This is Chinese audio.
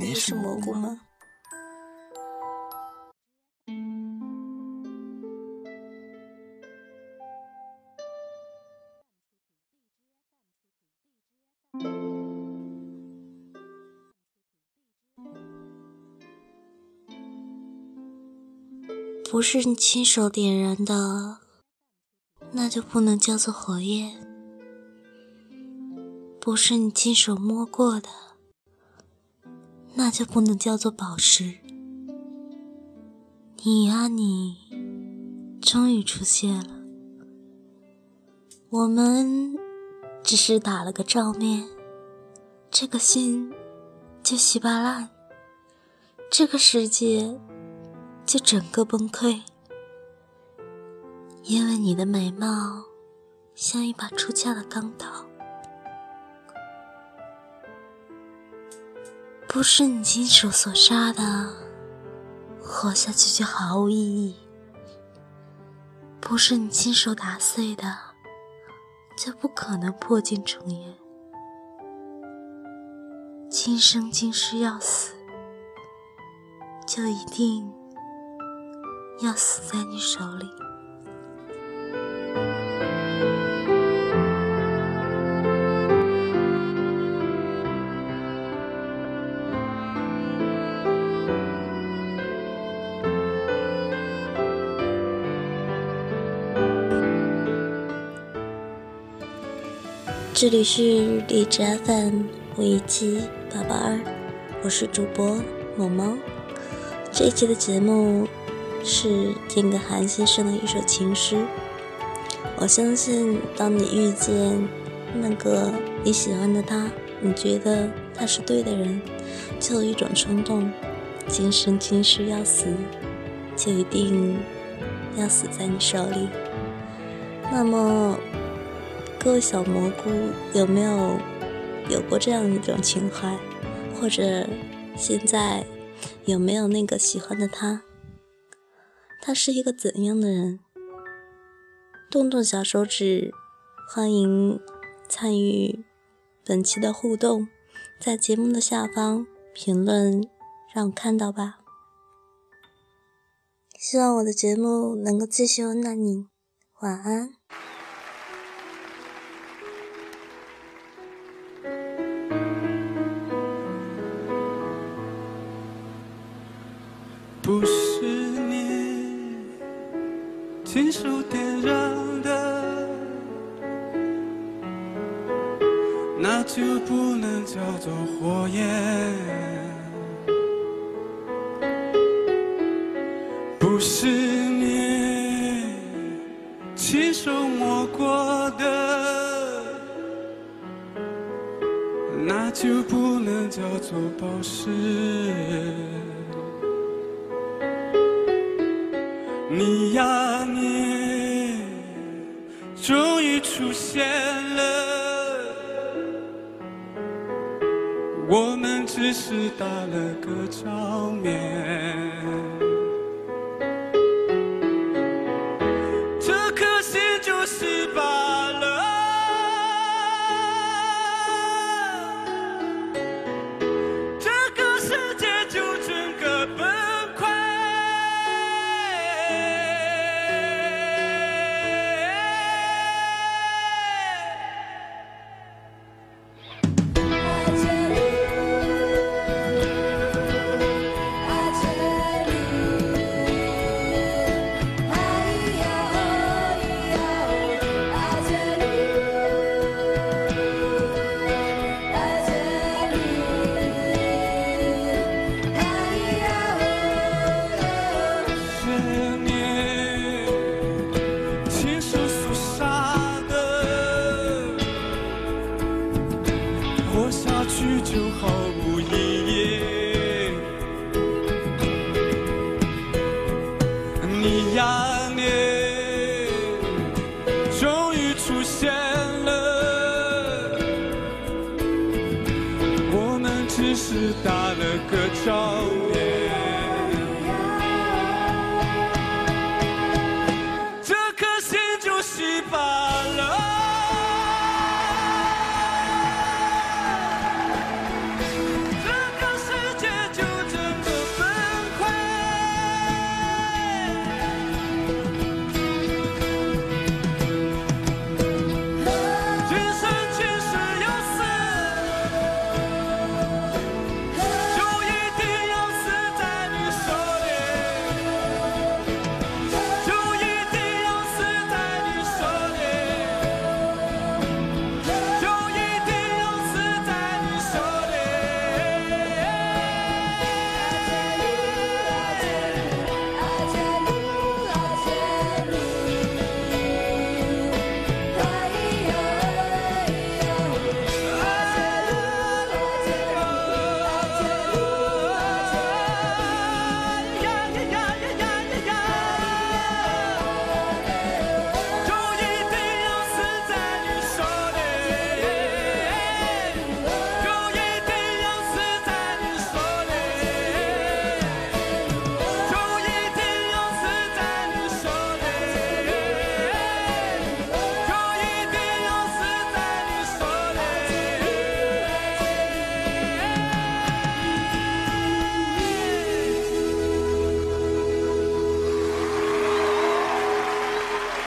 你是蘑菇吗？不是你亲手点燃的，那就不能叫做火焰；不是你亲手摸过的，那就不能叫做宝石。你呀，你终于出现了，我们只是打了个照面，这个心就稀巴烂，这个世界。就整个崩溃，因为你的美貌像一把出鞘的钢刀，不是你亲手所杀的，活下去就毫无意义；不是你亲手打碎的，就不可能破镜重圆。今生今世要死，就一定。要死在你手里。这里是荔枝 FM 五一七八八二，我是主播萌萌。这一期的节目。是听个韩先生的一首情诗。我相信，当你遇见那个你喜欢的他，你觉得他是对的人，就有一种冲动，今生今世要死，就一定要死在你手里。那么，各位小蘑菇，有没有有过这样一种情怀？或者现在有没有那个喜欢的他？他是一个怎样的人？动动小手指，欢迎参与本期的互动，在节目的下方评论，让我看到吧。希望我的节目能够继续温暖你，晚安。不是你。亲手点燃的，那就不能叫做火焰。不是你亲手摸过的，那就不能叫做宝石。你呀，你终于出现了，我们只是打了个照面。下去就毫无意义，你呀你，终于出现了。我们只是打了个照面，这颗心就熄吧。